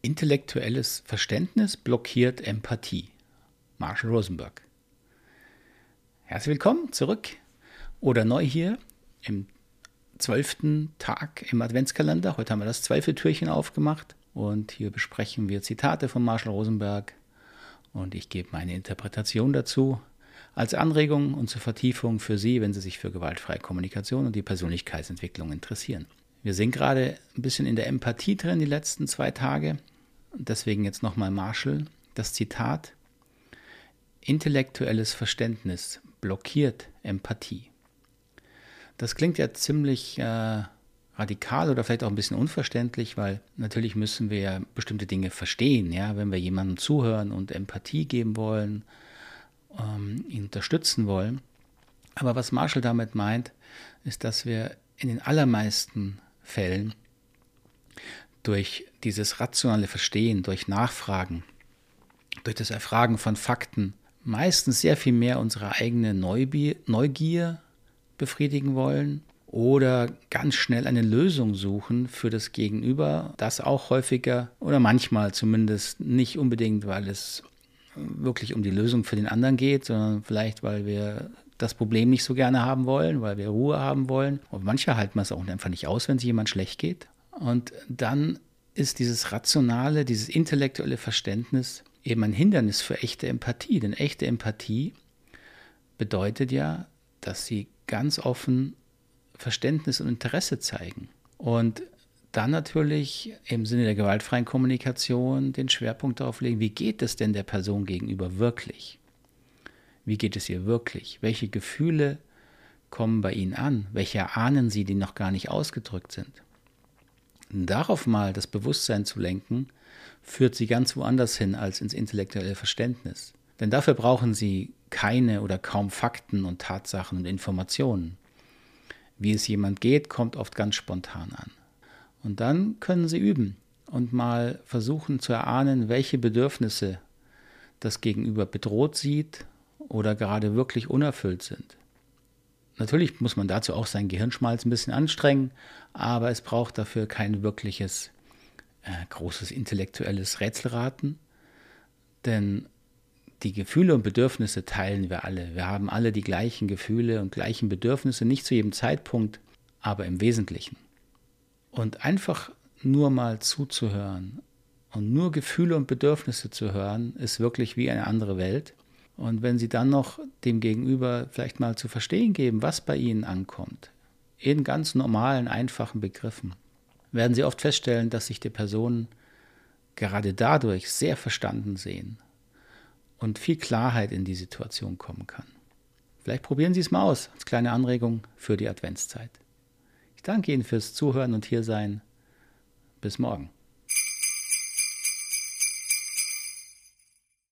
Intellektuelles Verständnis blockiert Empathie. Marshall Rosenberg. Herzlich willkommen zurück oder neu hier im zwölften Tag im Adventskalender. Heute haben wir das zwölfte Türchen aufgemacht und hier besprechen wir Zitate von Marshall Rosenberg und ich gebe meine Interpretation dazu als Anregung und zur Vertiefung für Sie, wenn Sie sich für gewaltfreie Kommunikation und die Persönlichkeitsentwicklung interessieren. Wir sind gerade ein bisschen in der Empathie drin die letzten zwei Tage. Deswegen jetzt nochmal Marshall, das Zitat. Intellektuelles Verständnis blockiert Empathie. Das klingt ja ziemlich äh, radikal oder vielleicht auch ein bisschen unverständlich, weil natürlich müssen wir ja bestimmte Dinge verstehen, ja, wenn wir jemandem zuhören und Empathie geben wollen ähm, ihn unterstützen wollen. Aber was Marshall damit meint, ist, dass wir in den allermeisten Fällen durch dieses rationale Verstehen, durch Nachfragen, durch das Erfragen von Fakten meistens sehr viel mehr unsere eigene Neugier befriedigen wollen oder ganz schnell eine Lösung suchen für das Gegenüber, das auch häufiger oder manchmal zumindest nicht unbedingt, weil es wirklich um die Lösung für den anderen geht, sondern vielleicht, weil wir das Problem nicht so gerne haben wollen, weil wir Ruhe haben wollen. Und manche halten es auch einfach nicht aus, wenn sich jemand schlecht geht. Und dann ist dieses rationale, dieses intellektuelle Verständnis eben ein Hindernis für echte Empathie. Denn echte Empathie bedeutet ja, dass sie ganz offen Verständnis und Interesse zeigen. Und dann natürlich im Sinne der gewaltfreien Kommunikation den Schwerpunkt darauf legen, wie geht es denn der Person gegenüber wirklich? Wie geht es ihr wirklich? Welche Gefühle kommen bei Ihnen an? Welche ahnen Sie, die noch gar nicht ausgedrückt sind? Darauf mal das Bewusstsein zu lenken, führt Sie ganz woanders hin als ins intellektuelle Verständnis. Denn dafür brauchen Sie keine oder kaum Fakten und Tatsachen und Informationen. Wie es jemand geht, kommt oft ganz spontan an. Und dann können Sie üben und mal versuchen zu erahnen, welche Bedürfnisse das Gegenüber bedroht sieht oder gerade wirklich unerfüllt sind. Natürlich muss man dazu auch sein Gehirnschmalz ein bisschen anstrengen, aber es braucht dafür kein wirkliches äh, großes intellektuelles Rätselraten, denn die Gefühle und Bedürfnisse teilen wir alle. Wir haben alle die gleichen Gefühle und gleichen Bedürfnisse, nicht zu jedem Zeitpunkt, aber im Wesentlichen. Und einfach nur mal zuzuhören und nur Gefühle und Bedürfnisse zu hören, ist wirklich wie eine andere Welt. Und wenn Sie dann noch dem Gegenüber vielleicht mal zu verstehen geben, was bei Ihnen ankommt, in ganz normalen, einfachen Begriffen, werden Sie oft feststellen, dass sich die Personen gerade dadurch sehr verstanden sehen und viel Klarheit in die Situation kommen kann. Vielleicht probieren Sie es mal aus als kleine Anregung für die Adventszeit. Ich danke Ihnen fürs Zuhören und Hiersein. Bis morgen.